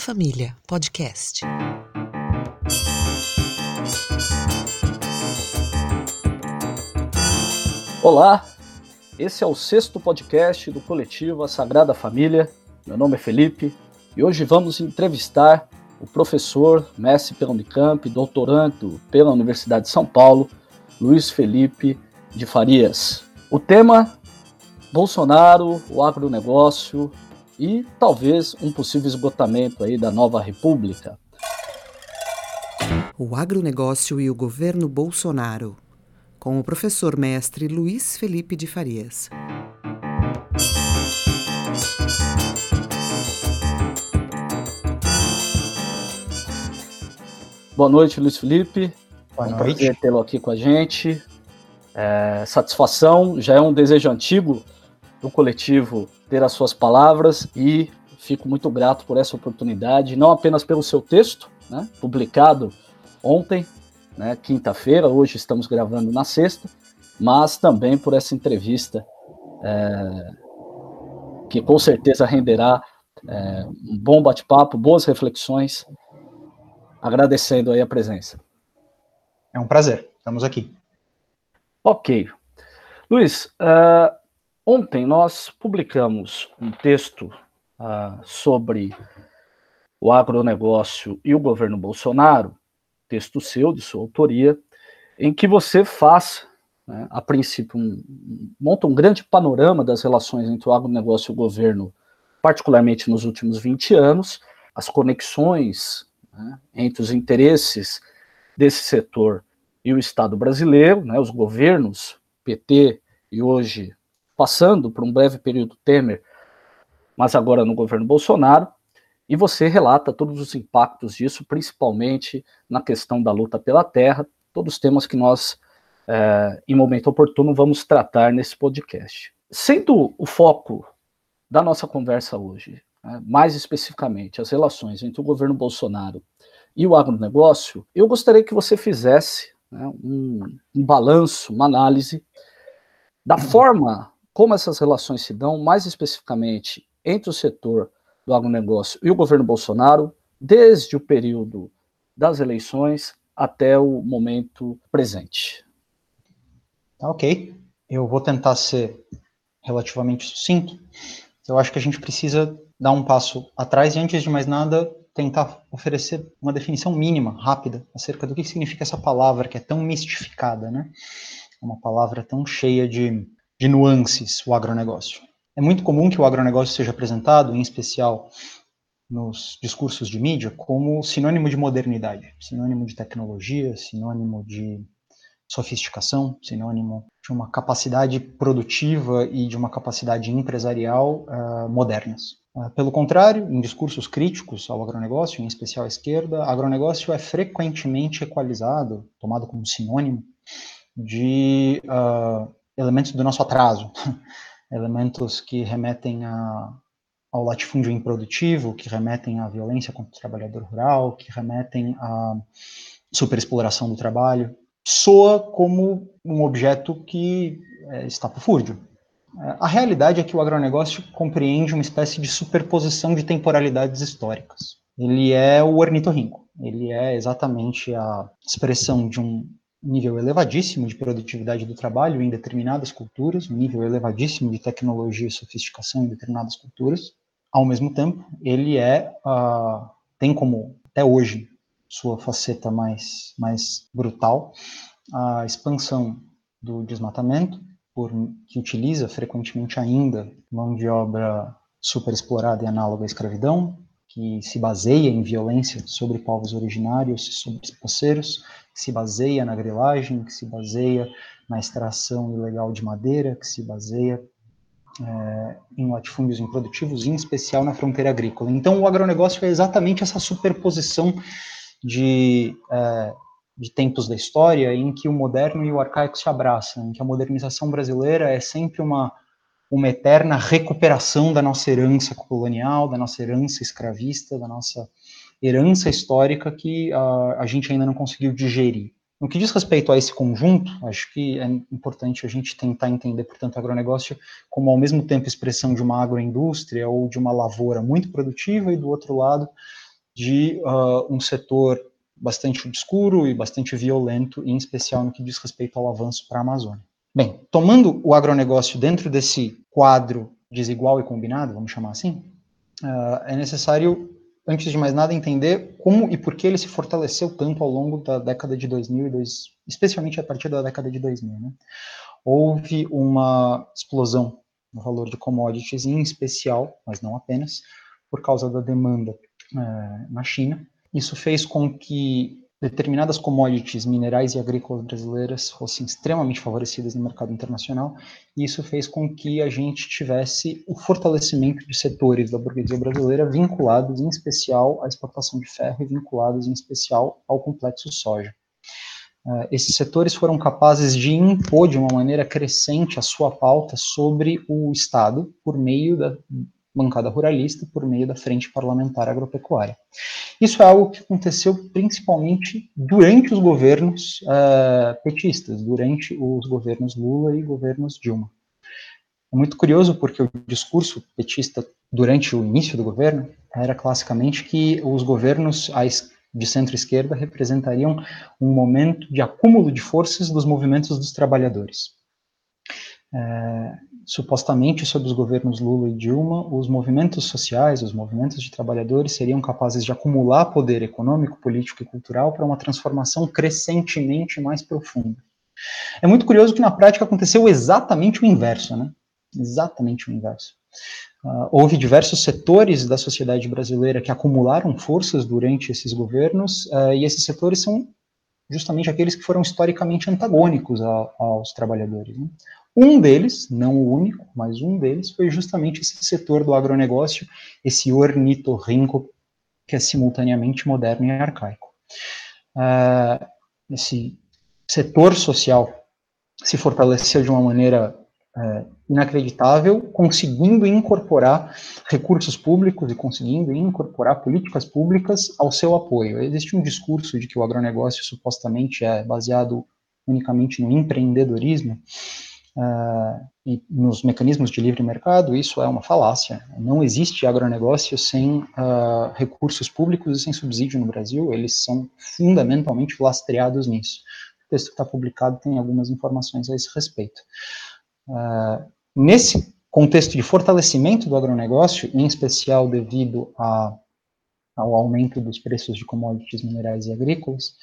Família, podcast. Olá, esse é o sexto podcast do coletivo A Sagrada Família. Meu nome é Felipe e hoje vamos entrevistar o professor, mestre pela Unicamp, doutorando pela Universidade de São Paulo, Luiz Felipe de Farias. O tema: Bolsonaro, o agronegócio e talvez um possível esgotamento aí da nova república. O agronegócio e o governo Bolsonaro com o professor mestre Luiz Felipe de Farias. Boa noite, Luiz Felipe. Boa é um noite. prazer tê-lo aqui com a gente. É, satisfação, já é um desejo antigo do coletivo ter as suas palavras e fico muito grato por essa oportunidade, não apenas pelo seu texto, né, publicado ontem, né, quinta-feira, hoje estamos gravando na sexta, mas também por essa entrevista, é, que com certeza renderá é, um bom bate-papo, boas reflexões, agradecendo aí a presença. É um prazer, estamos aqui. Ok. Luiz, uh, ontem nós publicamos um texto uh, sobre o agronegócio e o governo Bolsonaro, texto seu, de sua autoria, em que você faz, né, a princípio, um, monta um grande panorama das relações entre o agronegócio e o governo, particularmente nos últimos 20 anos, as conexões né, entre os interesses desse setor e o Estado brasileiro, né, os governos PT e hoje passando por um breve período Temer, mas agora no governo Bolsonaro, e você relata todos os impactos disso, principalmente na questão da luta pela terra, todos os temas que nós, é, em momento oportuno, vamos tratar nesse podcast. Sendo o foco da nossa conversa hoje, né, mais especificamente as relações entre o governo Bolsonaro e o agronegócio, eu gostaria que você fizesse né, um, um balanço, uma análise da forma como essas relações se dão, mais especificamente entre o setor do agronegócio e o governo Bolsonaro, desde o período das eleições até o momento presente. Tá ok. Eu vou tentar ser relativamente sucinto. Eu acho que a gente precisa dar um passo atrás e, antes de mais nada, tentar oferecer uma definição mínima, rápida, acerca do que significa essa palavra que é tão mistificada, né? É uma palavra tão cheia de, de nuances, o agronegócio. É muito comum que o agronegócio seja apresentado, em especial nos discursos de mídia, como sinônimo de modernidade, sinônimo de tecnologia, sinônimo de sofisticação, sinônimo de uma capacidade produtiva e de uma capacidade empresarial uh, modernas. Uh, pelo contrário, em discursos críticos ao agronegócio, em especial à esquerda, agronegócio é frequentemente equalizado, tomado como sinônimo de uh, elementos do nosso atraso, elementos que remetem a, ao latifúndio improdutivo, que remetem à violência contra o trabalhador rural, que remetem à superexploração do trabalho, soa como um objeto que é, está fúrdio. A realidade é que o agronegócio compreende uma espécie de superposição de temporalidades históricas. Ele é o ornitorrinco, ele é exatamente a expressão de um nível elevadíssimo de produtividade do trabalho em determinadas culturas, um nível elevadíssimo de tecnologia e sofisticação em determinadas culturas. Ao mesmo tempo, ele é uh, tem como até hoje sua faceta mais mais brutal a expansão do desmatamento, por, que utiliza frequentemente ainda mão de obra superexplorada e análoga à escravidão, que se baseia em violência sobre povos originários sobre os poceiros, que se baseia na grilagem, que se baseia na extração ilegal de madeira, que se baseia é, em latifúndios improdutivos, em especial na fronteira agrícola. Então, o agronegócio é exatamente essa superposição de, é, de tempos da história em que o moderno e o arcaico se abraçam, em que a modernização brasileira é sempre uma, uma eterna recuperação da nossa herança colonial, da nossa herança escravista, da nossa herança histórica que uh, a gente ainda não conseguiu digerir. No que diz respeito a esse conjunto, acho que é importante a gente tentar entender, portanto, o agronegócio como ao mesmo tempo expressão de uma agroindústria ou de uma lavoura muito produtiva e do outro lado de uh, um setor bastante obscuro e bastante violento, em especial no que diz respeito ao avanço para a Amazônia. Bem, tomando o agronegócio dentro desse quadro desigual e combinado, vamos chamar assim, uh, é necessário, antes de mais nada, entender como e por que ele se fortaleceu tanto ao longo da década de 2000 e dois, especialmente a partir da década de 2000. Né? Houve uma explosão no valor de commodities, em especial, mas não apenas, por causa da demanda uh, na China, isso fez com que determinadas commodities minerais e agrícolas brasileiras fossem extremamente favorecidas no mercado internacional, e isso fez com que a gente tivesse o fortalecimento de setores da burguesia brasileira vinculados em especial à exportação de ferro e vinculados em especial ao complexo soja. Uh, esses setores foram capazes de impor de uma maneira crescente a sua pauta sobre o Estado por meio da bancada ruralista por meio da Frente Parlamentar Agropecuária. Isso é algo que aconteceu principalmente durante os governos uh, petistas, durante os governos Lula e governos Dilma. É muito curioso porque o discurso petista durante o início do governo era classicamente que os governos de centro-esquerda representariam um momento de acúmulo de forças dos movimentos dos trabalhadores. É, supostamente sob os governos Lula e Dilma, os movimentos sociais, os movimentos de trabalhadores seriam capazes de acumular poder econômico, político e cultural para uma transformação crescentemente mais profunda. É muito curioso que na prática aconteceu exatamente o inverso, né? Exatamente o inverso. Uh, houve diversos setores da sociedade brasileira que acumularam forças durante esses governos, uh, e esses setores são justamente aqueles que foram historicamente antagônicos a, aos trabalhadores. Né? Um deles, não o único, mas um deles, foi justamente esse setor do agronegócio, esse ornitorrinco, que é simultaneamente moderno e arcaico. Uh, esse setor social se fortaleceu de uma maneira uh, inacreditável, conseguindo incorporar recursos públicos e conseguindo incorporar políticas públicas ao seu apoio. Existe um discurso de que o agronegócio supostamente é baseado unicamente no empreendedorismo, Uh, e nos mecanismos de livre mercado, isso é uma falácia. Não existe agronegócio sem uh, recursos públicos e sem subsídio no Brasil, eles são fundamentalmente lastreados nisso. O texto que está publicado tem algumas informações a esse respeito. Uh, nesse contexto de fortalecimento do agronegócio, em especial devido a, ao aumento dos preços de commodities minerais e agrícolas,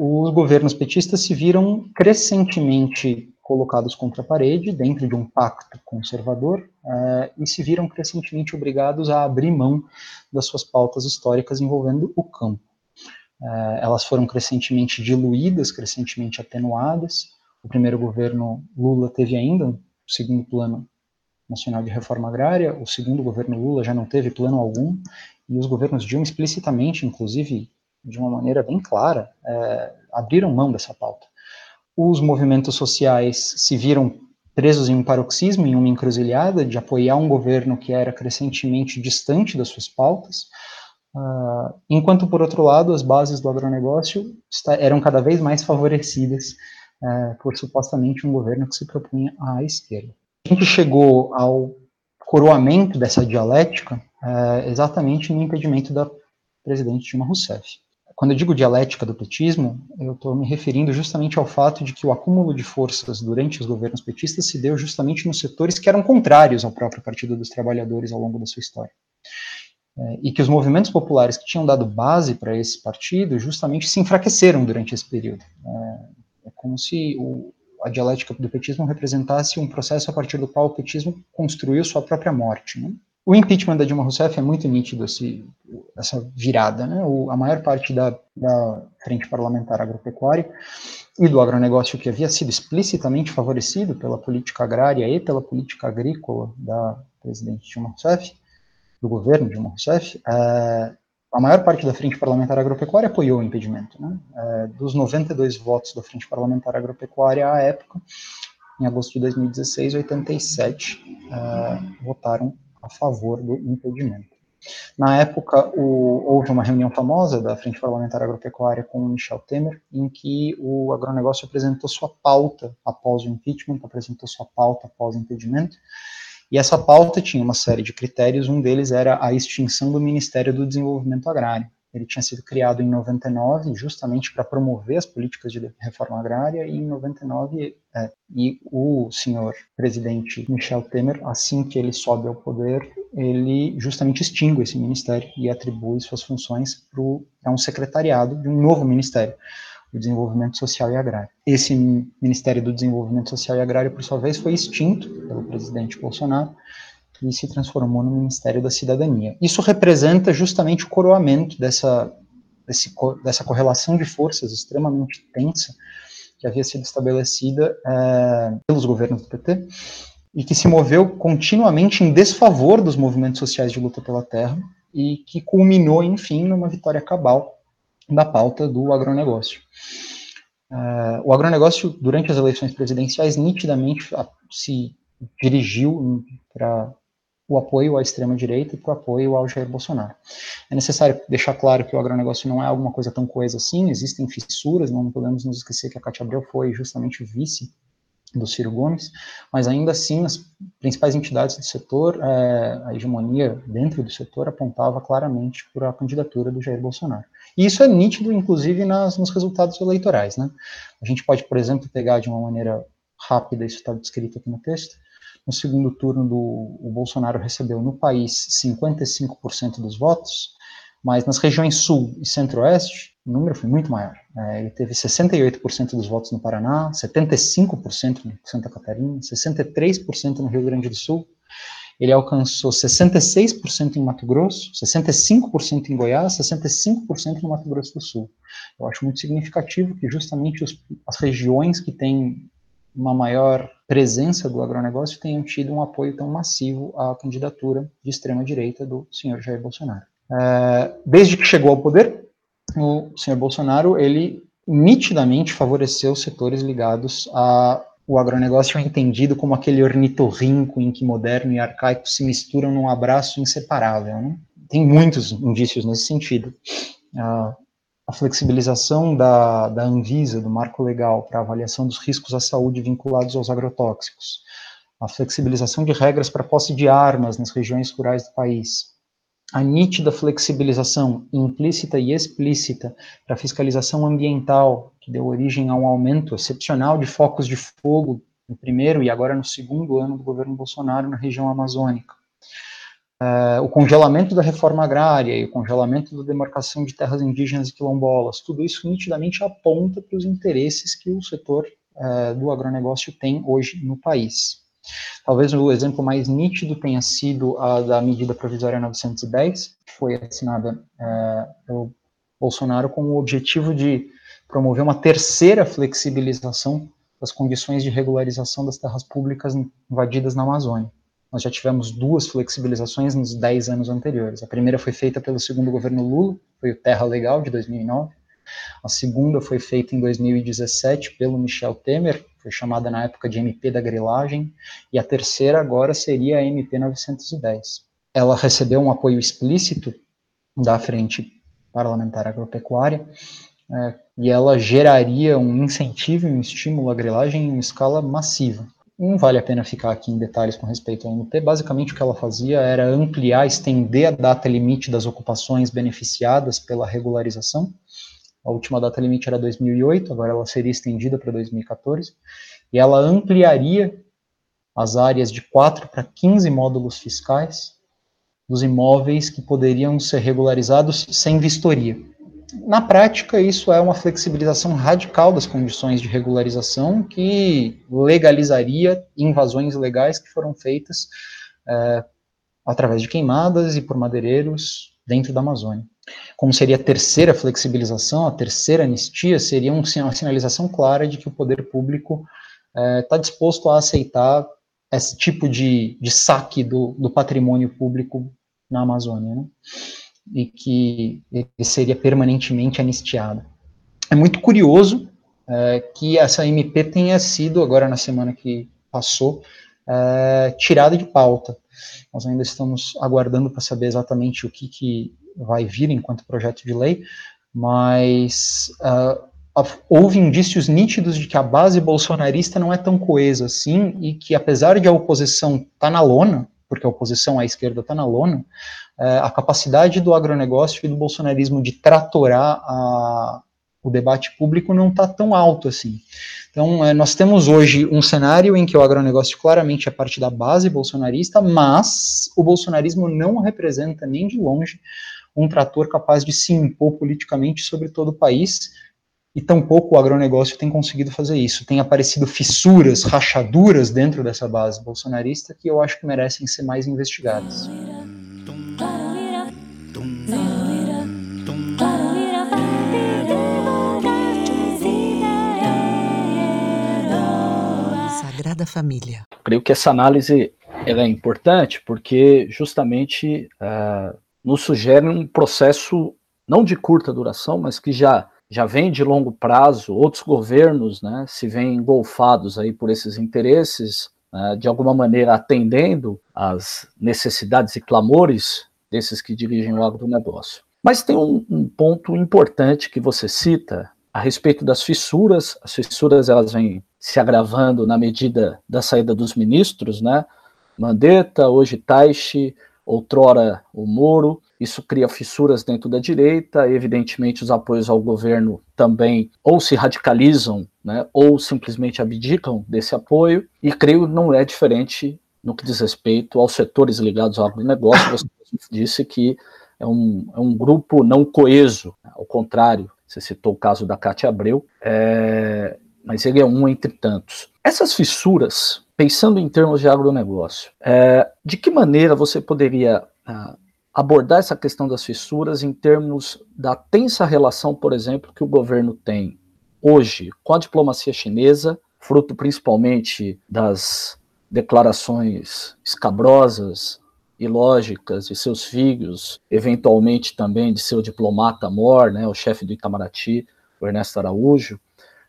os governos petistas se viram crescentemente colocados contra a parede, dentro de um pacto conservador, uh, e se viram crescentemente obrigados a abrir mão das suas pautas históricas envolvendo o campo. Uh, elas foram crescentemente diluídas, crescentemente atenuadas. O primeiro governo Lula teve ainda o segundo plano nacional de reforma agrária, o segundo governo Lula já não teve plano algum, e os governos Dilma explicitamente, inclusive de uma maneira bem clara, uh, abriram mão dessa pauta os movimentos sociais se viram presos em um paroxismo, em uma encruzilhada de apoiar um governo que era crescentemente distante das suas pautas, uh, enquanto, por outro lado, as bases do agronegócio está, eram cada vez mais favorecidas uh, por supostamente um governo que se propunha à esquerda. A gente chegou ao coroamento dessa dialética uh, exatamente no impedimento da presidente Dilma Rousseff. Quando eu digo dialética do petismo, eu estou me referindo justamente ao fato de que o acúmulo de forças durante os governos petistas se deu justamente nos setores que eram contrários ao próprio Partido dos Trabalhadores ao longo da sua história. É, e que os movimentos populares que tinham dado base para esse partido justamente se enfraqueceram durante esse período. É, é como se o, a dialética do petismo representasse um processo a partir do qual o petismo construiu sua própria morte. Né? O impeachment da Dilma Rousseff é muito nítido esse, essa virada, né? O, a maior parte da, da frente parlamentar agropecuária e do agronegócio que havia sido explicitamente favorecido pela política agrária e pela política agrícola da presidente Dilma Rousseff, do governo Dilma Rousseff, é, a maior parte da frente parlamentar agropecuária apoiou o impedimento. Né? É, dos 92 votos da frente parlamentar agropecuária à época, em agosto de 2016, 87 é, votaram a favor do impedimento. Na época, o, houve uma reunião famosa da Frente Parlamentar Agropecuária com o Michel Temer, em que o agronegócio apresentou sua pauta após o impeachment, apresentou sua pauta após o impedimento, E essa pauta tinha uma série de critérios, um deles era a extinção do Ministério do Desenvolvimento Agrário. Ele tinha sido criado em 99, justamente para promover as políticas de reforma agrária, e em 99, é, e o senhor presidente Michel Temer, assim que ele sobe ao poder, ele justamente extingue esse ministério e atribui suas funções para um secretariado de um novo ministério, o Desenvolvimento Social e Agrário. Esse Ministério do Desenvolvimento Social e Agrário, por sua vez, foi extinto pelo presidente Bolsonaro, e se transformou no Ministério da Cidadania. Isso representa justamente o coroamento dessa, desse, dessa correlação de forças extremamente tensa que havia sido estabelecida é, pelos governos do PT e que se moveu continuamente em desfavor dos movimentos sociais de luta pela terra e que culminou, enfim, numa vitória cabal da pauta do agronegócio. Uh, o agronegócio, durante as eleições presidenciais, nitidamente se dirigiu para o apoio à extrema-direita e para o apoio ao Jair Bolsonaro. É necessário deixar claro que o agronegócio não é alguma coisa tão coesa assim, existem fissuras, não podemos nos esquecer que a Cátia Abreu foi justamente vice do Ciro Gomes, mas ainda assim as principais entidades do setor, é, a hegemonia dentro do setor apontava claramente por a candidatura do Jair Bolsonaro. E isso é nítido, inclusive, nas, nos resultados eleitorais. Né? A gente pode, por exemplo, pegar de uma maneira rápida, isso está descrito aqui no texto, no segundo turno, do, o Bolsonaro recebeu no país 55% dos votos, mas nas regiões sul e centro-oeste, o número foi muito maior. É, ele teve 68% dos votos no Paraná, 75% em Santa Catarina, 63% no Rio Grande do Sul. Ele alcançou 66% em Mato Grosso, 65% em Goiás, 65% no Mato Grosso do Sul. Eu acho muito significativo que justamente os, as regiões que têm uma maior presença do agronegócio tenham tido um apoio tão massivo à candidatura de extrema-direita do senhor Jair Bolsonaro. É, desde que chegou ao poder, o senhor Bolsonaro, ele nitidamente favoreceu setores ligados ao agronegócio entendido como aquele ornitorrinco em que moderno e arcaico se misturam num abraço inseparável. Né? Tem muitos indícios nesse sentido. Uh, a flexibilização da, da Anvisa, do marco legal, para avaliação dos riscos à saúde vinculados aos agrotóxicos, a flexibilização de regras para posse de armas nas regiões rurais do país, a nítida flexibilização implícita e explícita para fiscalização ambiental, que deu origem a um aumento excepcional de focos de fogo no primeiro e agora no segundo ano do governo Bolsonaro na região amazônica Uh, o congelamento da reforma agrária e o congelamento da demarcação de terras indígenas e quilombolas, tudo isso nitidamente aponta para os interesses que o setor uh, do agronegócio tem hoje no país. Talvez o exemplo mais nítido tenha sido a da medida provisória 910, que foi assinada uh, pelo Bolsonaro com o objetivo de promover uma terceira flexibilização das condições de regularização das terras públicas invadidas na Amazônia nós já tivemos duas flexibilizações nos 10 anos anteriores. A primeira foi feita pelo segundo governo Lula, foi o Terra Legal de 2009. A segunda foi feita em 2017 pelo Michel Temer, foi chamada na época de MP da grilagem, e a terceira agora seria a MP 910. Ela recebeu um apoio explícito da Frente Parlamentar Agropecuária, é, e ela geraria um incentivo um estímulo à grilagem em escala massiva. Não vale a pena ficar aqui em detalhes com respeito à MP. Basicamente, o que ela fazia era ampliar, estender a data limite das ocupações beneficiadas pela regularização. A última data limite era 2008, agora ela seria estendida para 2014. E ela ampliaria as áreas de 4 para 15 módulos fiscais dos imóveis que poderiam ser regularizados sem vistoria. Na prática, isso é uma flexibilização radical das condições de regularização que legalizaria invasões ilegais que foram feitas é, através de queimadas e por madeireiros dentro da Amazônia. Como seria a terceira flexibilização, a terceira anistia, seria uma sinalização clara de que o poder público está é, disposto a aceitar esse tipo de, de saque do, do patrimônio público na Amazônia. Né? E que ele seria permanentemente anistiado. É muito curioso é, que essa MP tenha sido, agora na semana que passou, é, tirada de pauta. Nós ainda estamos aguardando para saber exatamente o que, que vai vir enquanto projeto de lei, mas uh, houve indícios nítidos de que a base bolsonarista não é tão coesa assim e que, apesar de a oposição estar tá na lona, porque a oposição à esquerda está na lona, é, a capacidade do agronegócio e do bolsonarismo de tratorar a, o debate público não está tão alto assim. Então, é, nós temos hoje um cenário em que o agronegócio claramente é parte da base bolsonarista, mas o bolsonarismo não representa nem de longe um trator capaz de se impor politicamente sobre todo o país, e tampouco o agronegócio tem conseguido fazer isso. Tem aparecido fissuras, rachaduras dentro dessa base bolsonarista que eu acho que merecem ser mais investigadas. Sagrada Família. Creio que essa análise ela é importante porque justamente uh, nos sugere um processo não de curta duração, mas que já já vem de longo prazo, outros governos né, se veem engolfados aí por esses interesses, né, de alguma maneira atendendo às necessidades e clamores desses que dirigem o agronegócio. Mas tem um, um ponto importante que você cita a respeito das fissuras. As fissuras elas vêm se agravando na medida da saída dos ministros, né? Mandetta, hoje Taishi, outrora o Moro, isso cria fissuras dentro da direita, evidentemente os apoios ao governo também ou se radicalizam, né, ou simplesmente abdicam desse apoio, e creio não é diferente no que diz respeito aos setores ligados ao agronegócio, você disse que é um, é um grupo não coeso, ao contrário, você citou o caso da Cátia Abreu, é, mas ele é um entre tantos. Essas fissuras, pensando em termos de agronegócio, é, de que maneira você poderia ah, abordar essa questão das fissuras em termos da tensa relação, por exemplo, que o governo tem hoje com a diplomacia chinesa, fruto principalmente das declarações escabrosas e lógicas de seus filhos, eventualmente também de seu diplomata mor, né, o chefe do Itamaraty, o Ernesto Araújo,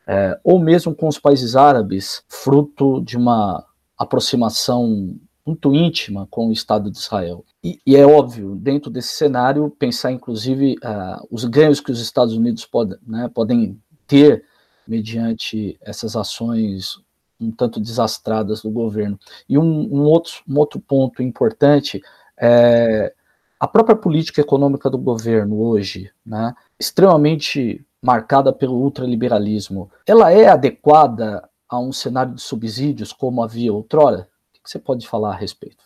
é, ou mesmo com os países árabes, fruto de uma aproximação muito íntima com o Estado de Israel. E, e é óbvio, dentro desse cenário, pensar inclusive uh, os ganhos que os Estados Unidos pode, né, podem ter mediante essas ações um tanto desastradas do governo. E um, um, outro, um outro ponto importante é a própria política econômica do governo hoje, né, extremamente marcada pelo ultraliberalismo, ela é adequada a um cenário de subsídios como havia outrora? Que você pode falar a respeito?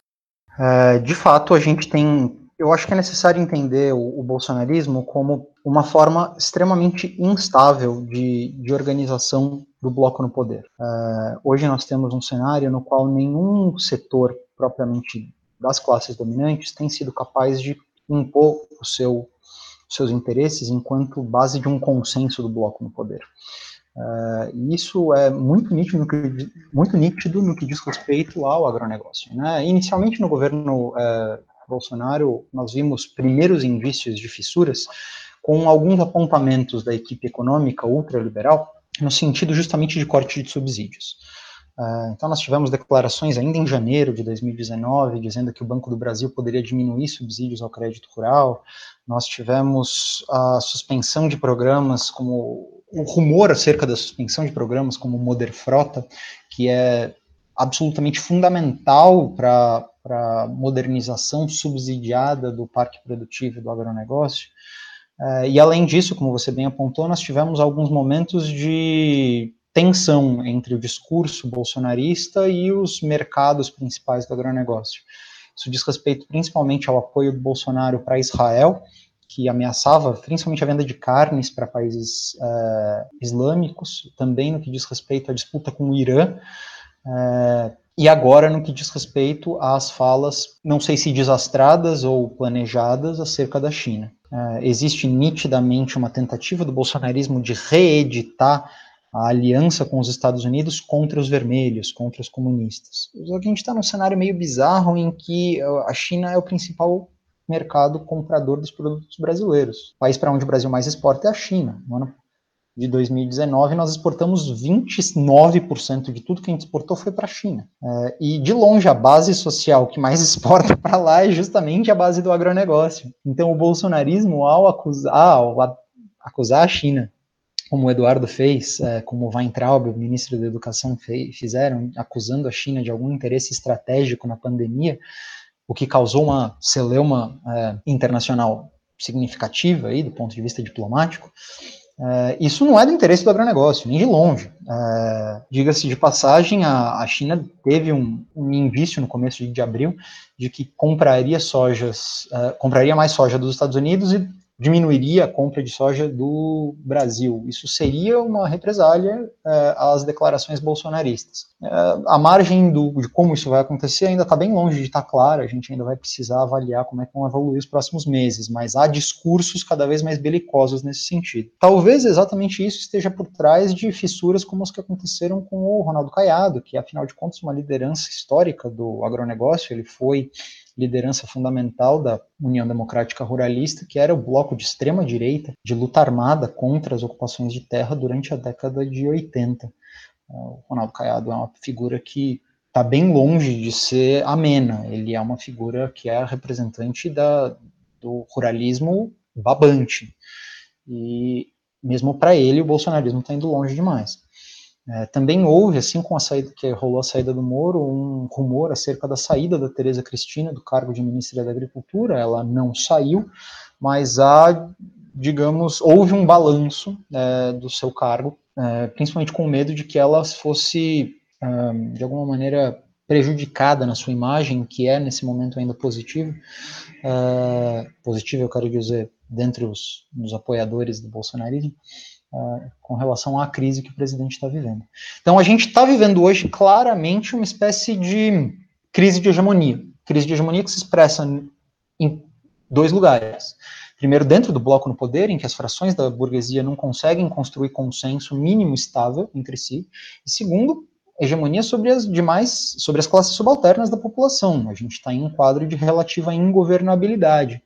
É, de fato, a gente tem. Eu acho que é necessário entender o, o bolsonarismo como uma forma extremamente instável de, de organização do bloco no poder. É, hoje nós temos um cenário no qual nenhum setor propriamente das classes dominantes tem sido capaz de impor o seu, os seus interesses enquanto base de um consenso do bloco no poder. Uh, isso é muito nítido, no que, muito nítido no que diz respeito ao agronegócio. Né? Inicialmente, no governo uh, Bolsonaro, nós vimos primeiros indícios de fissuras, com alguns apontamentos da equipe econômica ultraliberal, no sentido justamente de corte de subsídios. Uh, então, nós tivemos declarações ainda em janeiro de 2019, dizendo que o Banco do Brasil poderia diminuir subsídios ao crédito rural. Nós tivemos a suspensão de programas como o rumor acerca da suspensão de programas como o Moder Frota, que é absolutamente fundamental para a modernização subsidiada do parque produtivo do agronegócio. É, e além disso, como você bem apontou, nós tivemos alguns momentos de tensão entre o discurso bolsonarista e os mercados principais do agronegócio. Isso diz respeito principalmente ao apoio do Bolsonaro para Israel, que ameaçava principalmente a venda de carnes para países uh, islâmicos, também no que diz respeito à disputa com o Irã, uh, e agora no que diz respeito às falas, não sei se desastradas ou planejadas, acerca da China. Uh, existe nitidamente uma tentativa do bolsonarismo de reeditar a aliança com os Estados Unidos contra os vermelhos, contra os comunistas. A gente está num cenário meio bizarro em que a China é o principal mercado comprador dos produtos brasileiros. O país para onde o Brasil mais exporta é a China. No ano de 2019, nós exportamos 29% de tudo que a gente exportou foi para a China. É, e, de longe, a base social que mais exporta para lá é justamente a base do agronegócio. Então, o bolsonarismo, ao acusar, ao acusar a China como o Eduardo fez, é, como o Weintraub, o ministro da Educação, fez, fizeram, acusando a China de algum interesse estratégico na pandemia, o que causou uma celeuma é, internacional significativa aí do ponto de vista diplomático, é, isso não é do interesse do agronegócio, nem de longe. É, Diga-se de passagem, a, a China teve um, um, indício no começo de, abril de que compraria sojas, é, compraria mais soja dos Estados Unidos e diminuiria a compra de soja do Brasil. Isso seria uma represália é, às declarações bolsonaristas. É, a margem do, de como isso vai acontecer ainda está bem longe de estar tá clara, a gente ainda vai precisar avaliar como é que vão evoluir os próximos meses, mas há discursos cada vez mais belicosos nesse sentido. Talvez exatamente isso esteja por trás de fissuras como as que aconteceram com o Ronaldo Caiado, que afinal de contas uma liderança histórica do agronegócio, ele foi liderança fundamental da União Democrática Ruralista, que era o bloco de extrema direita de luta armada contra as ocupações de terra durante a década de 80. O Ronaldo Caiado é uma figura que está bem longe de ser amena. Ele é uma figura que é representante da, do ruralismo babante. E mesmo para ele, o bolsonarismo está indo longe demais. É, também houve, assim com a saída que rolou a saída do Moro, um rumor acerca da saída da Tereza Cristina do cargo de ministra da Agricultura. Ela não saiu, mas há, digamos, houve um balanço é, do seu cargo, é, principalmente com medo de que ela fosse, de alguma maneira, prejudicada na sua imagem, que é nesse momento ainda positivo. É, positivo, eu quero dizer, dentre os, os apoiadores do bolsonarismo com relação à crise que o presidente está vivendo. Então, a gente está vivendo hoje claramente uma espécie de crise de hegemonia. Crise de hegemonia que se expressa em dois lugares. Primeiro, dentro do bloco no poder, em que as frações da burguesia não conseguem construir consenso mínimo estável entre si. E segundo, hegemonia sobre as demais, sobre as classes subalternas da população. A gente está em um quadro de relativa ingovernabilidade.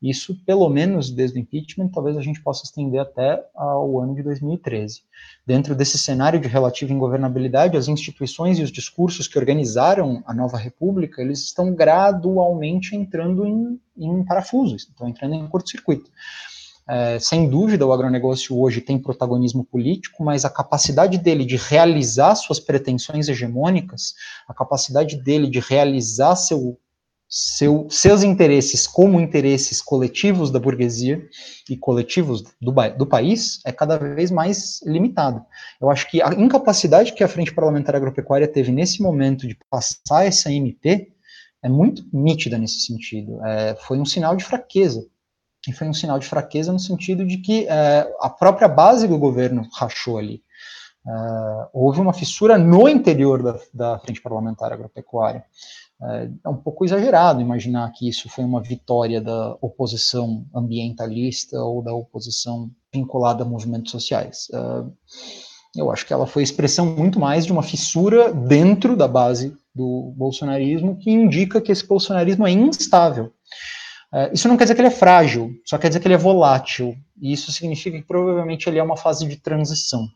Isso, pelo menos desde o impeachment, talvez a gente possa estender até ao ano de 2013. Dentro desse cenário de relativa ingovernabilidade, as instituições e os discursos que organizaram a nova república, eles estão gradualmente entrando em, em parafusos, estão entrando em curto-circuito. É, sem dúvida, o agronegócio hoje tem protagonismo político, mas a capacidade dele de realizar suas pretensões hegemônicas, a capacidade dele de realizar seu seu, seus interesses como interesses coletivos da burguesia e coletivos do, do país é cada vez mais limitado. Eu acho que a incapacidade que a Frente Parlamentar Agropecuária teve nesse momento de passar essa MP é muito nítida nesse sentido. É, foi um sinal de fraqueza. E foi um sinal de fraqueza no sentido de que é, a própria base do governo rachou ali. É, houve uma fissura no interior da, da Frente Parlamentar Agropecuária. É, é um pouco exagerado imaginar que isso foi uma vitória da oposição ambientalista ou da oposição vinculada a movimentos sociais. É, eu acho que ela foi expressão muito mais de uma fissura dentro da base do bolsonarismo que indica que esse bolsonarismo é instável. É, isso não quer dizer que ele é frágil, só quer dizer que ele é volátil. E isso significa que provavelmente ele é uma fase de transição.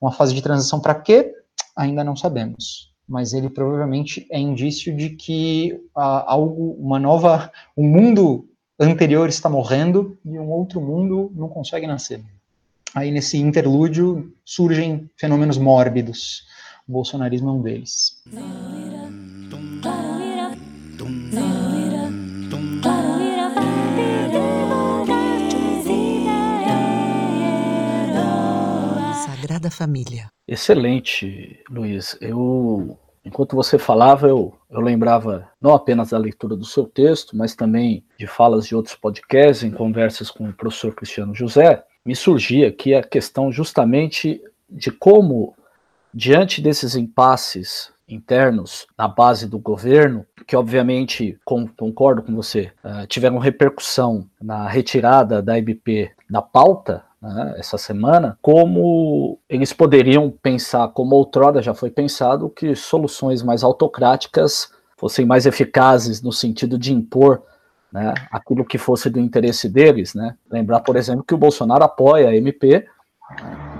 Uma fase de transição para quê? Ainda não sabemos mas ele provavelmente é indício de que ah, algo, uma nova, um mundo anterior está morrendo e um outro mundo não consegue nascer. Aí nesse interlúdio surgem fenômenos mórbidos. O bolsonarismo é um deles. Sagrada Família. Excelente, Luiz. Eu, enquanto você falava, eu, eu lembrava não apenas da leitura do seu texto, mas também de falas de outros podcasts, em conversas com o professor Cristiano José. Me surgia aqui a questão justamente de como, diante desses impasses internos na base do governo, que obviamente, com, concordo com você, uh, tiveram repercussão na retirada da IBP da pauta né, essa semana, como eles poderiam pensar, como outrora já foi pensado, que soluções mais autocráticas fossem mais eficazes no sentido de impor né, aquilo que fosse do interesse deles. Né? Lembrar, por exemplo, que o Bolsonaro apoia a MP,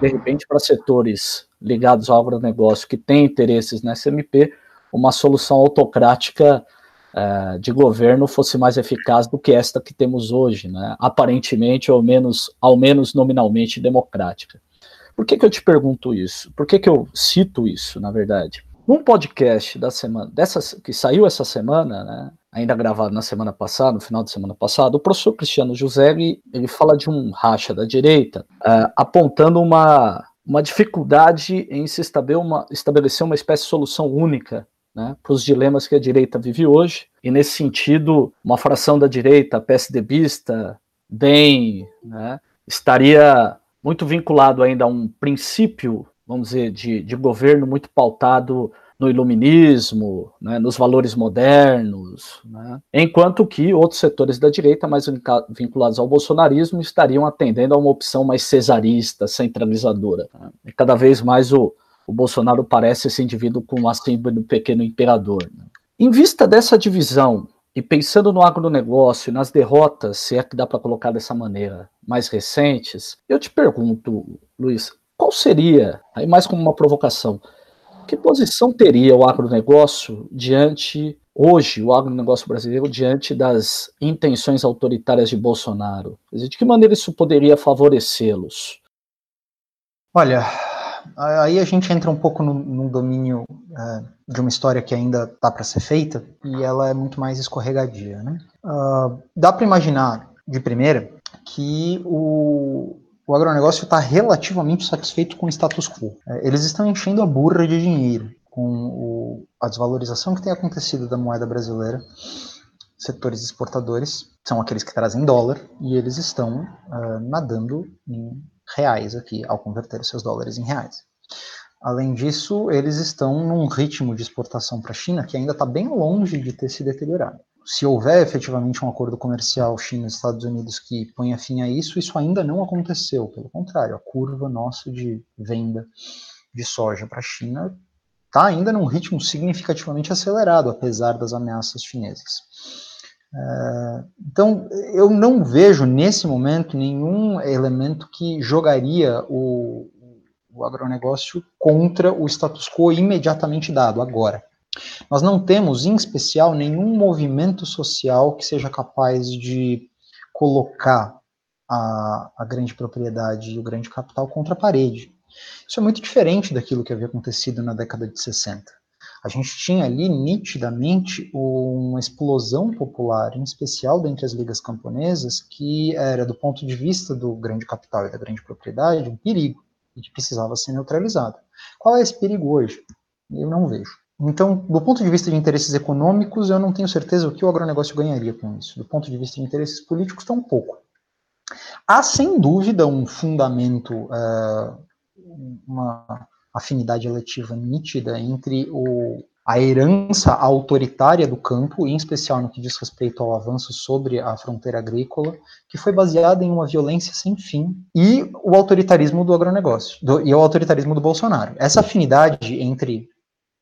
de repente, para setores ligados ao agronegócio que têm interesses nessa MP, uma solução autocrática uh, de governo fosse mais eficaz do que esta que temos hoje, né? aparentemente, ou menos, ao menos nominalmente democrática. Por que, que eu te pergunto isso? Por que, que eu cito isso, na verdade? Um podcast da semana, dessa, que saiu essa semana, né, ainda gravado na semana passada, no final da semana passada, o professor Cristiano José, ele fala de um racha da direita, uh, apontando uma, uma dificuldade em se estabelecer uma, estabelecer uma espécie de solução única né, para os dilemas que a direita vive hoje, e nesse sentido, uma fração da direita, PSDBista, DEM, né, estaria muito vinculado ainda a um princípio, vamos dizer, de, de governo muito pautado no iluminismo, né, nos valores modernos, né, enquanto que outros setores da direita, mais vinculados ao bolsonarismo, estariam atendendo a uma opção mais cesarista, centralizadora. Né, e cada vez mais o, o Bolsonaro parece esse indivíduo com a símbolo do pequeno imperador. Né. Em vista dessa divisão, e pensando no agronegócio, nas derrotas, se é que dá para colocar dessa maneira, mais recentes, eu te pergunto, Luiz, qual seria, aí mais como uma provocação, que posição teria o agronegócio diante, hoje, o agronegócio brasileiro, diante das intenções autoritárias de Bolsonaro? De que maneira isso poderia favorecê-los? Olha, aí a gente entra um pouco no, no domínio é, de uma história que ainda está para ser feita e ela é muito mais escorregadia. Né? Uh, dá para imaginar, de primeira, que o, o agronegócio está relativamente satisfeito com o status quo. É, eles estão enchendo a burra de dinheiro com o, a desvalorização que tem acontecido da moeda brasileira. Setores exportadores são aqueles que trazem dólar e eles estão uh, nadando em reais aqui ao converter seus dólares em reais. Além disso, eles estão num ritmo de exportação para a China que ainda está bem longe de ter se deteriorado se houver efetivamente um acordo comercial China-Estados Unidos que ponha fim a isso, isso ainda não aconteceu. Pelo contrário, a curva nossa de venda de soja para a China está ainda num ritmo significativamente acelerado, apesar das ameaças chinesas. Então, eu não vejo nesse momento nenhum elemento que jogaria o, o agronegócio contra o status quo imediatamente dado, agora. Nós não temos, em especial, nenhum movimento social que seja capaz de colocar a, a grande propriedade e o grande capital contra a parede. Isso é muito diferente daquilo que havia acontecido na década de 60. A gente tinha ali nitidamente uma explosão popular, em especial dentre as ligas camponesas, que era, do ponto de vista do grande capital e da grande propriedade, um perigo e que precisava ser neutralizado. Qual é esse perigo hoje? Eu não vejo. Então, do ponto de vista de interesses econômicos, eu não tenho certeza o que o agronegócio ganharia com isso. Do ponto de vista de interesses políticos, tão pouco. Há, sem dúvida, um fundamento, uh, uma afinidade eletiva nítida entre o, a herança autoritária do campo, em especial no que diz respeito ao avanço sobre a fronteira agrícola, que foi baseada em uma violência sem fim, e o autoritarismo do agronegócio, do, e o autoritarismo do Bolsonaro. Essa afinidade entre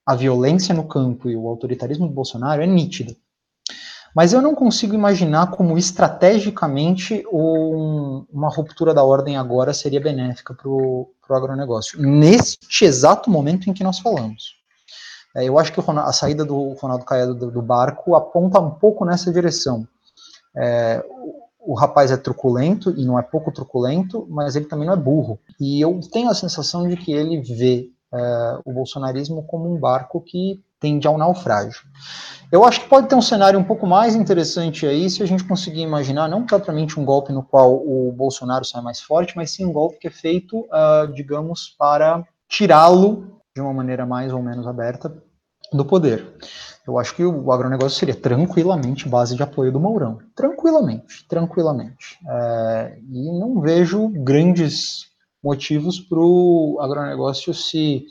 a violência no campo e o autoritarismo do Bolsonaro é nítida. Mas eu não consigo imaginar como estrategicamente um, uma ruptura da ordem agora seria benéfica para o agronegócio, neste exato momento em que nós falamos. É, eu acho que a saída do Ronaldo Caiado do, do, barco aponta um pouco nessa direção. É, o, o rapaz é truculento, e não é pouco truculento, mas ele também não é burro. E eu tenho a sensação de que ele vê é, o bolsonarismo como um barco que tende ao naufrágio. Eu acho que pode ter um cenário um pouco mais interessante aí se a gente conseguir imaginar não propriamente um golpe no qual o Bolsonaro sai mais forte, mas sim um golpe que é feito, uh, digamos, para tirá-lo de uma maneira mais ou menos aberta do poder. Eu acho que o agronegócio seria tranquilamente base de apoio do Mourão. Tranquilamente, tranquilamente. É, e não vejo grandes motivos para o agronegócio se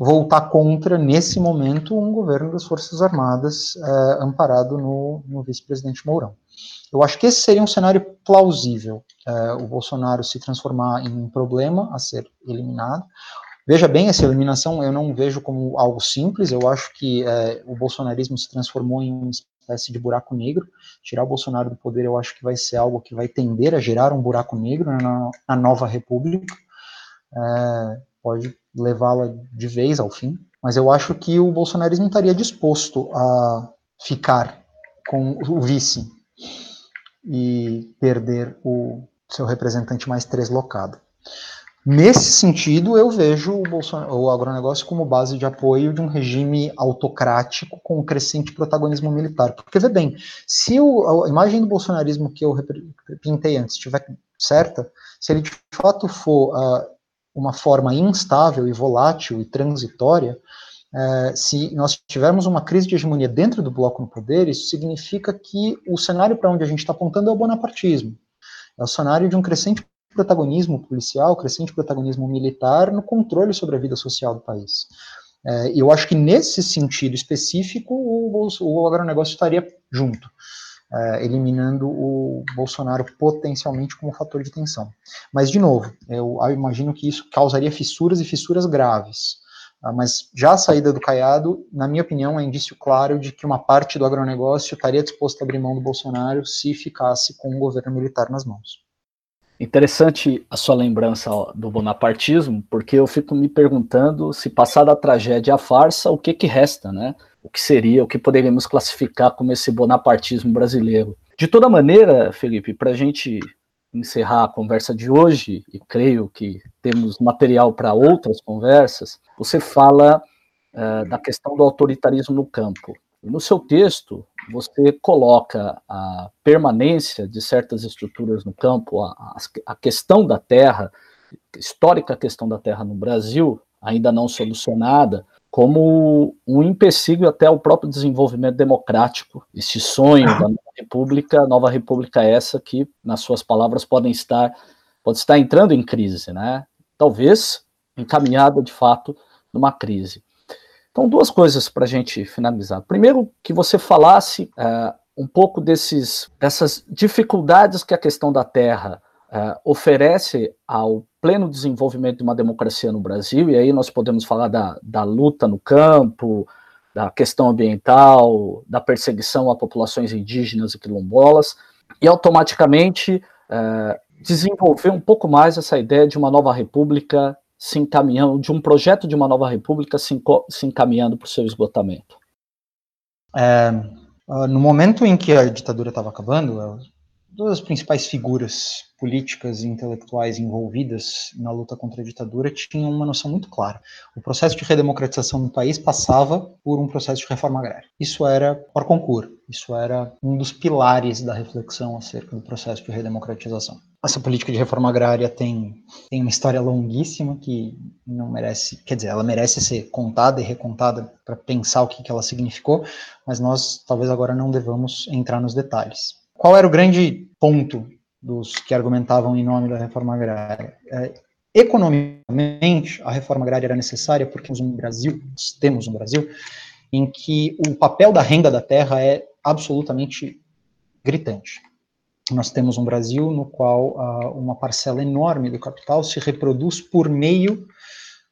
voltar contra, nesse momento, um governo das Forças Armadas é, amparado no, no vice-presidente Mourão. Eu acho que esse seria um cenário plausível, é, o Bolsonaro se transformar em um problema a ser eliminado. Veja bem, essa eliminação eu não vejo como algo simples, eu acho que é, o bolsonarismo se transformou em um espécie de buraco negro. Tirar o Bolsonaro do poder, eu acho que vai ser algo que vai tender a gerar um buraco negro na, na nova república. É, pode levá-la de vez ao fim. Mas eu acho que o bolsonarismo estaria disposto a ficar com o vice e perder o seu representante mais deslocado. Nesse sentido, eu vejo o, Bolsonaro, o agronegócio como base de apoio de um regime autocrático com um crescente protagonismo militar. Porque, vê bem, se o, a imagem do bolsonarismo que eu pintei antes estiver certa, se ele de fato for uh, uma forma instável e volátil e transitória, uh, se nós tivermos uma crise de hegemonia dentro do bloco no poder, isso significa que o cenário para onde a gente está apontando é o bonapartismo. É o cenário de um crescente protagonismo policial, crescente protagonismo militar no controle sobre a vida social do país. É, eu acho que nesse sentido específico o, o agronegócio estaria junto, é, eliminando o Bolsonaro potencialmente como fator de tensão. Mas, de novo, eu, eu imagino que isso causaria fissuras e fissuras graves. Ah, mas já a saída do Caiado, na minha opinião, é indício claro de que uma parte do agronegócio estaria disposto a abrir mão do Bolsonaro se ficasse com o governo militar nas mãos. Interessante a sua lembrança do bonapartismo, porque eu fico me perguntando se passar da tragédia à farsa, o que que resta, né? O que seria, o que poderíamos classificar como esse bonapartismo brasileiro. De toda maneira, Felipe, para a gente encerrar a conversa de hoje, e creio que temos material para outras conversas, você fala uh, da questão do autoritarismo no campo. No seu texto, você coloca a permanência de certas estruturas no campo, a, a questão da terra, histórica questão da terra no Brasil, ainda não solucionada, como um empecilho até ao próprio desenvolvimento democrático, esse sonho da nova república, nova república essa que, nas suas palavras, podem estar, pode estar entrando em crise, né? Talvez encaminhada de fato numa crise. Então, duas coisas para a gente finalizar. Primeiro, que você falasse uh, um pouco desses, dessas dificuldades que a questão da terra uh, oferece ao pleno desenvolvimento de uma democracia no Brasil, e aí nós podemos falar da, da luta no campo, da questão ambiental, da perseguição a populações indígenas e quilombolas, e automaticamente uh, desenvolver um pouco mais essa ideia de uma nova república se encaminhando, de um projeto de uma nova república se, se encaminhando para o seu esgotamento? É, no momento em que a ditadura estava acabando, duas das principais figuras políticas e intelectuais envolvidas na luta contra a ditadura tinham uma noção muito clara. O processo de redemocratização do país passava por um processo de reforma agrária. Isso era por concurso, isso era um dos pilares da reflexão acerca do processo de redemocratização. Essa política de reforma agrária tem, tem uma história longuíssima que não merece, quer dizer, ela merece ser contada e recontada para pensar o que, que ela significou, mas nós talvez agora não devamos entrar nos detalhes. Qual era o grande ponto dos que argumentavam em nome da reforma agrária? É, economicamente, a reforma agrária era necessária porque um Brasil, temos um Brasil, em que o papel da renda da terra é absolutamente gritante. Nós temos um Brasil no qual uh, uma parcela enorme do capital se reproduz por meio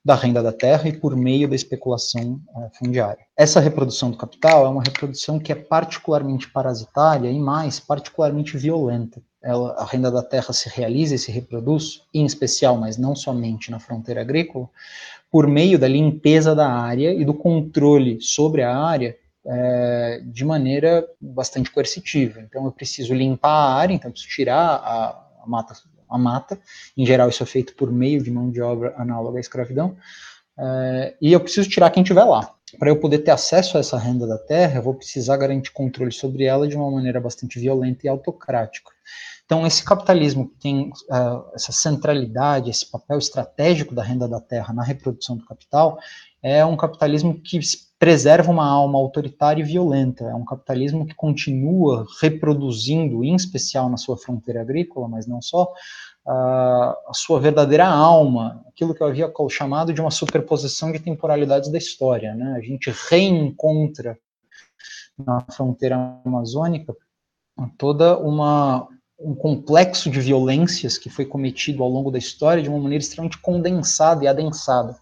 da renda da terra e por meio da especulação uh, fundiária. Essa reprodução do capital é uma reprodução que é particularmente parasitária e mais particularmente violenta. Ela, a renda da terra se realiza e se reproduz, em especial, mas não somente na fronteira agrícola, por meio da limpeza da área e do controle sobre a área é, de maneira bastante coercitiva. Então, eu preciso limpar a área, então preciso tirar a, a mata a mata. Em geral, isso é feito por meio de mão de obra análoga à escravidão. É, e eu preciso tirar quem estiver lá. Para eu poder ter acesso a essa renda da terra, eu vou precisar garantir controle sobre ela de uma maneira bastante violenta e autocrática. Então, esse capitalismo que tem uh, essa centralidade, esse papel estratégico da renda da terra na reprodução do capital, é um capitalismo que preserva uma alma autoritária e violenta. É um capitalismo que continua reproduzindo, em especial na sua fronteira agrícola, mas não só, a sua verdadeira alma, aquilo que eu havia chamado de uma superposição de temporalidades da história. Né? A gente reencontra na fronteira amazônica toda uma um complexo de violências que foi cometido ao longo da história de uma maneira extremamente condensada e adensada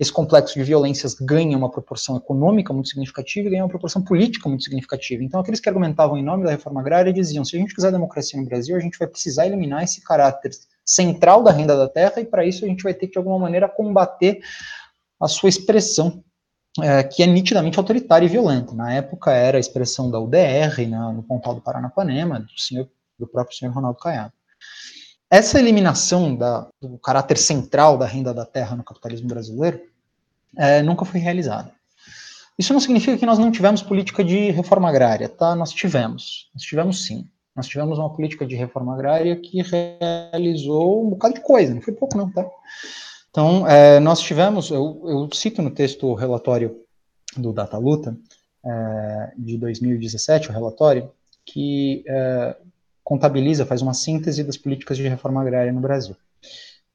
esse complexo de violências ganha uma proporção econômica muito significativa e ganha uma proporção política muito significativa. Então, aqueles que argumentavam em nome da reforma agrária diziam: se a gente quiser democracia no Brasil, a gente vai precisar eliminar esse caráter central da renda da terra, e para isso a gente vai ter que, de alguma maneira, combater a sua expressão é, que é nitidamente autoritária e violenta. Na época era a expressão da UDR, na, no Pontal do Paranapanema, do, senhor, do próprio senhor Ronaldo Caiado. essa eliminação da, do caráter central da renda da terra no capitalismo brasileiro é, nunca foi realizada. Isso não significa que nós não tivemos política de reforma agrária, tá? Nós tivemos, nós tivemos sim. Nós tivemos uma política de reforma agrária que realizou um bocado de coisa, não foi pouco não, tá? Então, é, nós tivemos, eu, eu, cito no texto o relatório do Data Luta, é, de 2017, o relatório, que é, contabiliza, faz uma síntese das políticas de reforma agrária no Brasil.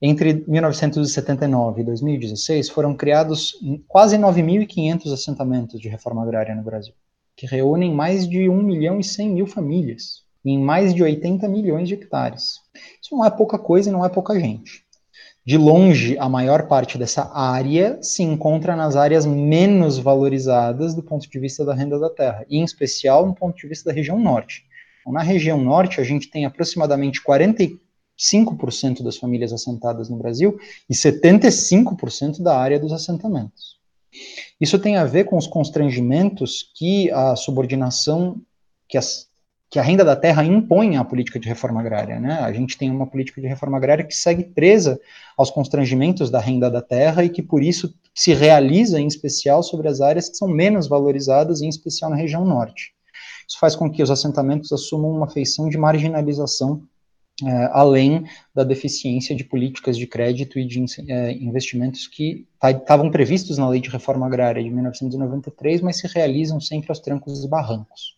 Entre 1979 e 2016, foram criados quase 9.500 assentamentos de reforma agrária no Brasil, que reúnem mais de 1 milhão e 100 mil famílias, em mais de 80 milhões de hectares. Isso não é pouca coisa e não é pouca gente. De longe, a maior parte dessa área se encontra nas áreas menos valorizadas do ponto de vista da renda da terra, e em especial no ponto de vista da região norte. Então, na região norte, a gente tem aproximadamente 45% das famílias assentadas no Brasil e 75% da área dos assentamentos. Isso tem a ver com os constrangimentos que a subordinação, que as que a renda da terra impõe à política de reforma agrária. Né? A gente tem uma política de reforma agrária que segue presa aos constrangimentos da renda da terra e que, por isso, se realiza em especial sobre as áreas que são menos valorizadas, em especial na região norte. Isso faz com que os assentamentos assumam uma feição de marginalização além da deficiência de políticas de crédito e de é, investimentos que estavam previstos na Lei de Reforma Agrária de 1993, mas se realizam sempre aos trancos e barrancos.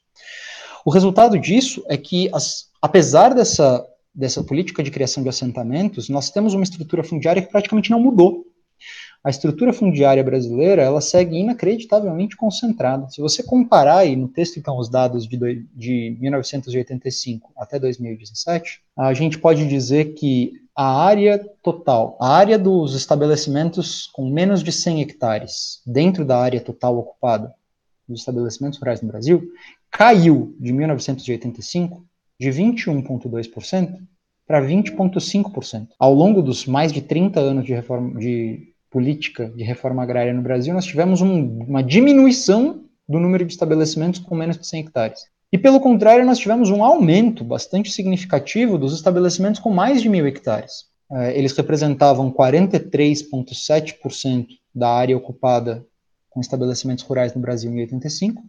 O resultado disso é que, as, apesar dessa, dessa política de criação de assentamentos, nós temos uma estrutura fundiária que praticamente não mudou. A estrutura fundiária brasileira, ela segue inacreditavelmente concentrada. Se você comparar aí no texto, então, os dados de, de 1985 até 2017, a gente pode dizer que a área total, a área dos estabelecimentos com menos de 100 hectares, dentro da área total ocupada dos estabelecimentos rurais no Brasil, caiu de 1985 de 21,2% para 20,5%. Ao longo dos mais de 30 anos de, reforma, de política de reforma agrária no Brasil, nós tivemos um, uma diminuição do número de estabelecimentos com menos de 100 hectares. E, pelo contrário, nós tivemos um aumento bastante significativo dos estabelecimentos com mais de mil hectares. É, eles representavam 43,7% da área ocupada com estabelecimentos rurais no Brasil em 85,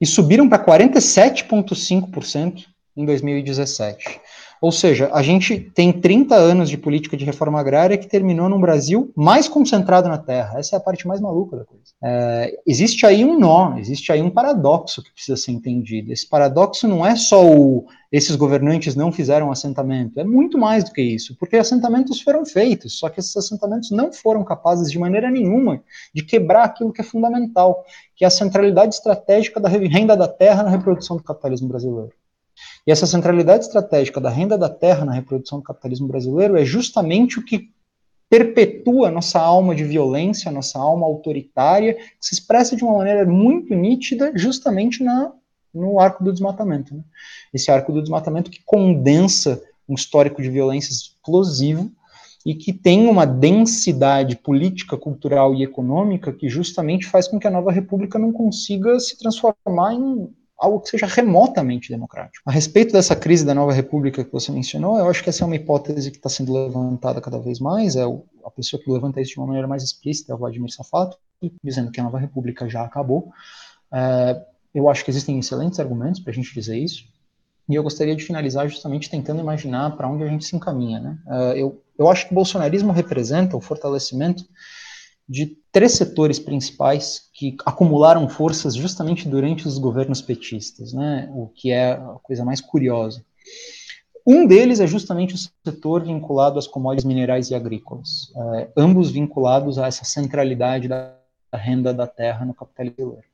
e subiram para 47,5% em 2017. Ou seja, a gente tem 30 anos de política de reforma agrária que terminou num Brasil mais concentrado na terra. Essa é a parte mais maluca da coisa. É, existe aí um nó, existe aí um paradoxo que precisa ser entendido. Esse paradoxo não é só o esses governantes não fizeram assentamento, é muito mais do que isso, porque assentamentos foram feitos, só que esses assentamentos não foram capazes de maneira nenhuma de quebrar aquilo que é fundamental, que é a centralidade estratégica da renda da terra na reprodução do capitalismo brasileiro. E essa centralidade estratégica da renda da terra na reprodução do capitalismo brasileiro é justamente o que perpetua nossa alma de violência, nossa alma autoritária, que se expressa de uma maneira muito nítida justamente na, no arco do desmatamento. Né? Esse arco do desmatamento que condensa um histórico de violência explosivo e que tem uma densidade política, cultural e econômica que justamente faz com que a nova república não consiga se transformar em algo que seja remotamente democrático. A respeito dessa crise da nova república que você mencionou, eu acho que essa é uma hipótese que está sendo levantada cada vez mais, é o, a pessoa que levanta isso de uma maneira mais explícita é o Vladimir Safato, dizendo que a nova república já acabou. É, eu acho que existem excelentes argumentos para a gente dizer isso, e eu gostaria de finalizar justamente tentando imaginar para onde a gente se encaminha. Né? Uh, eu, eu acho que o bolsonarismo representa o fortalecimento de três setores principais que acumularam forças justamente durante os governos petistas, né? o que é a coisa mais curiosa. Um deles é justamente o setor vinculado às commodities minerais e agrícolas, uh, ambos vinculados a essa centralidade da renda da terra no capitalismo brasileiro.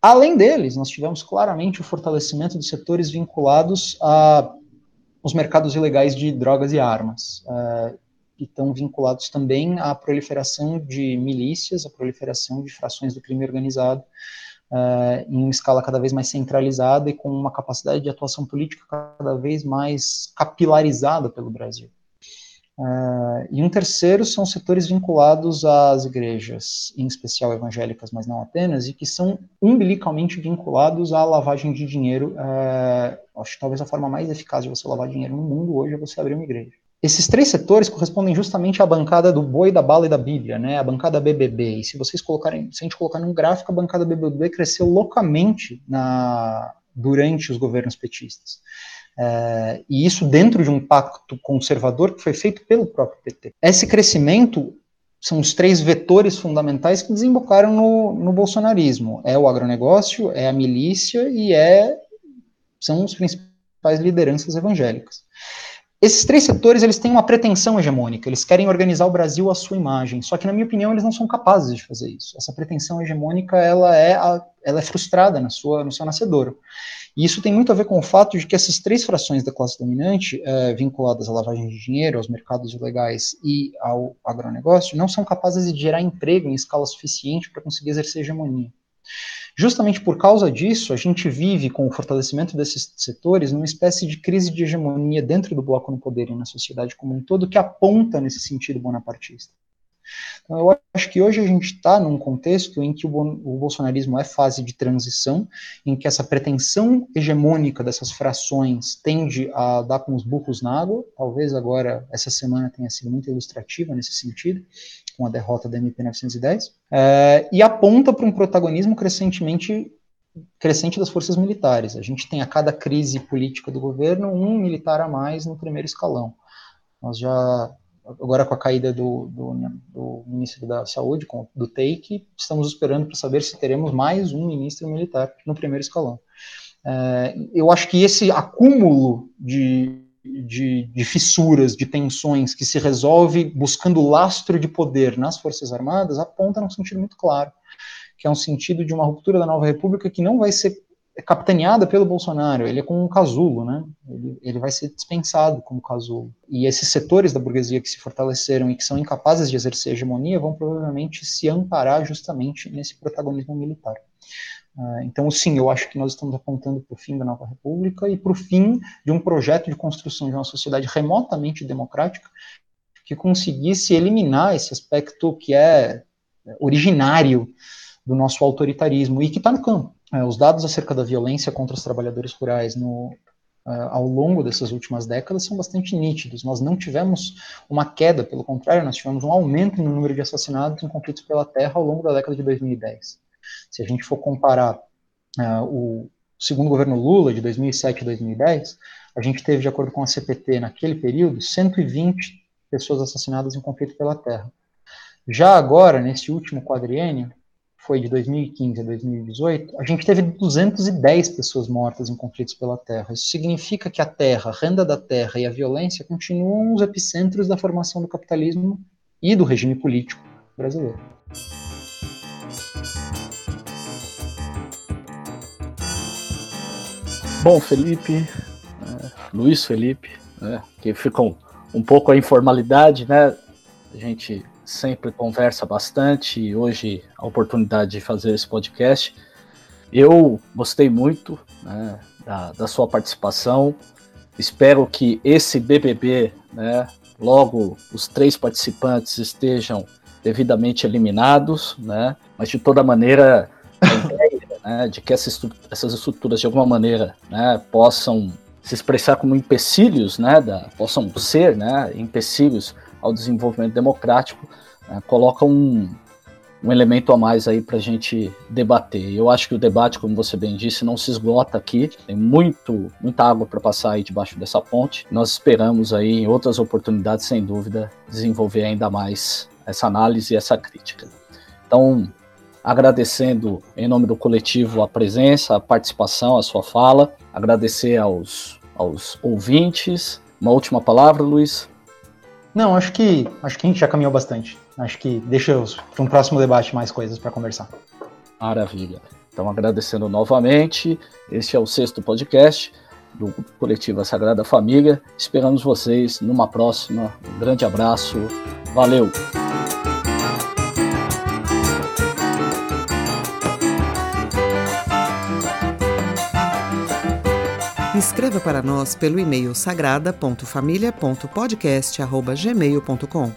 Além deles, nós tivemos claramente o fortalecimento de setores vinculados aos mercados ilegais de drogas e armas, uh, que estão vinculados também à proliferação de milícias, à proliferação de frações do crime organizado, uh, em uma escala cada vez mais centralizada e com uma capacidade de atuação política cada vez mais capilarizada pelo Brasil. Uh, e um terceiro são setores vinculados às igrejas, em especial evangélicas, mas não apenas, e que são umbilicalmente vinculados à lavagem de dinheiro. Uh, acho que talvez a forma mais eficaz de você lavar dinheiro no mundo hoje é você abrir uma igreja. Esses três setores correspondem justamente à bancada do boi, da bala e da Bíblia, né? A bancada BBB. E se vocês colocarem, se a gente colocar num gráfico, a bancada BBB cresceu loucamente na, durante os governos petistas. É, e isso dentro de um pacto conservador que foi feito pelo próprio PT. Esse crescimento são os três vetores fundamentais que desembocaram no, no bolsonarismo: é o agronegócio, é a milícia e é são os principais lideranças evangélicas. Esses três setores eles têm uma pretensão hegemônica, eles querem organizar o Brasil à sua imagem, só que na minha opinião eles não são capazes de fazer isso. Essa pretensão hegemônica ela é, ela é frustrada na sua, no seu nascedouro. E isso tem muito a ver com o fato de que essas três frações da classe dominante, é, vinculadas à lavagem de dinheiro, aos mercados ilegais e ao agronegócio, não são capazes de gerar emprego em escala suficiente para conseguir exercer hegemonia. Justamente por causa disso, a gente vive com o fortalecimento desses setores numa espécie de crise de hegemonia dentro do bloco no poder e na sociedade como um todo que aponta nesse sentido bonapartista. Então, eu acho que hoje a gente está num contexto em que o, o, bolsonarismo é fase de transição, em que essa pretensão hegemônica dessas frações tende a dar com os burros na água. Talvez agora, essa semana, tenha sido muito ilustrativa nesse sentido, com a derrota da MP 910, é, e aponta para um protagonismo crescentemente crescente das forças militares. A gente tem a cada crise política do governo um militar a mais no primeiro escalão. Nós já agora com a caída do, do, do, ministro da Saúde, do Take, estamos esperando para saber se teremos mais um ministro militar no primeiro escalão. É, eu acho que esse acúmulo de, de, de, fissuras, de tensões que se resolve buscando lastro de poder nas Forças Armadas aponta num sentido muito claro, que é um sentido de uma ruptura da nova república que não vai ser capitaneada pelo Bolsonaro, ele é como um casulo, né? Ele, ele, vai ser dispensado como casulo. E esses setores da burguesia que se fortaleceram e que são incapazes de exercer hegemonia vão provavelmente se amparar justamente nesse protagonismo militar. Uh, então, sim, eu acho que nós estamos apontando para o fim da nova república e para o fim de um projeto de construção de uma sociedade remotamente democrática que conseguisse eliminar esse aspecto que é originário do nosso autoritarismo e que está no campo é, os dados acerca da violência contra os trabalhadores rurais no, uh, ao longo dessas últimas décadas são bastante nítidos. Nós não tivemos uma queda, pelo contrário, nós tivemos um aumento no número de assassinados em conflitos pela terra ao longo da década de 2010. Se a gente for comparar uh, o segundo governo Lula, de 2007 a 2010, a gente teve, de acordo com a CPT, naquele período, 120 pessoas assassinadas em conflito pela terra. Já agora, nesse último quadriênio, foi de 2015 a 2018, a gente teve 210 pessoas mortas em conflitos pela terra. Isso significa que a terra, a renda da terra e a violência continuam os epicentros da formação do capitalismo e do regime político brasileiro. Bom, Felipe, é, Luiz Felipe, né, que ficam um pouco a informalidade, né? A gente sempre conversa bastante e hoje a oportunidade de fazer esse podcast. Eu gostei muito né, da, da, sua participação. Espero que esse BBB, né, logo os três participantes estejam devidamente eliminados, né, mas de toda maneira né, de que essas, essas estruturas de alguma maneira né, possam se expressar como empecilhos, né, da, possam ser né, empecilhos ao desenvolvimento democrático, né, coloca um, um elemento a mais aí para a gente debater. Eu acho que o debate, como você bem disse, não se esgota aqui. Tem muito, muita água para passar aí debaixo dessa ponte. Nós esperamos aí, em outras oportunidades, sem dúvida, desenvolver ainda mais essa análise e essa crítica. Então, agradecendo em nome do coletivo a presença, a participação, a sua fala, agradecer aos, aos ouvintes. Uma última palavra, Luiz? Não, acho que acho que a gente já caminhou bastante. Acho que deixa para um próximo debate mais coisas para conversar. Maravilha. Então, agradecendo novamente. Este é o sexto podcast do Coletivo Sagrada Família. Esperamos vocês numa próxima. Um grande abraço. Valeu! Escreva para nós pelo e-mail sagrada.família.podcast.gmail.com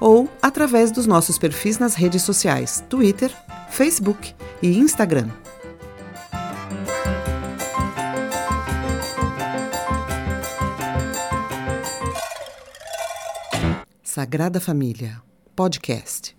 ou através dos nossos perfis nas redes sociais Twitter, Facebook e Instagram. Sagrada Família Podcast.